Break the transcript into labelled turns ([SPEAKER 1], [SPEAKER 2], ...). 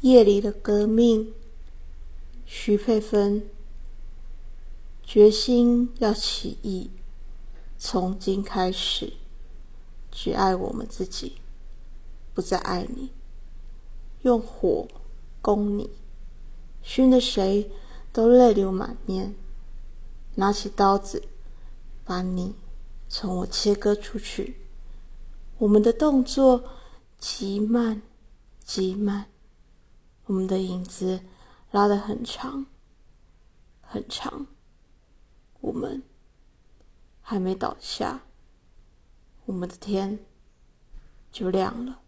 [SPEAKER 1] 夜里的革命，徐佩芬决心要起义，从今开始，只爱我们自己，不再爱你。用火攻你，熏得谁都泪流满面。拿起刀子，把你从我切割出去。我们的动作极慢，极慢。我们的影子拉得很长，很长。我们还没倒下，我们的天就亮了。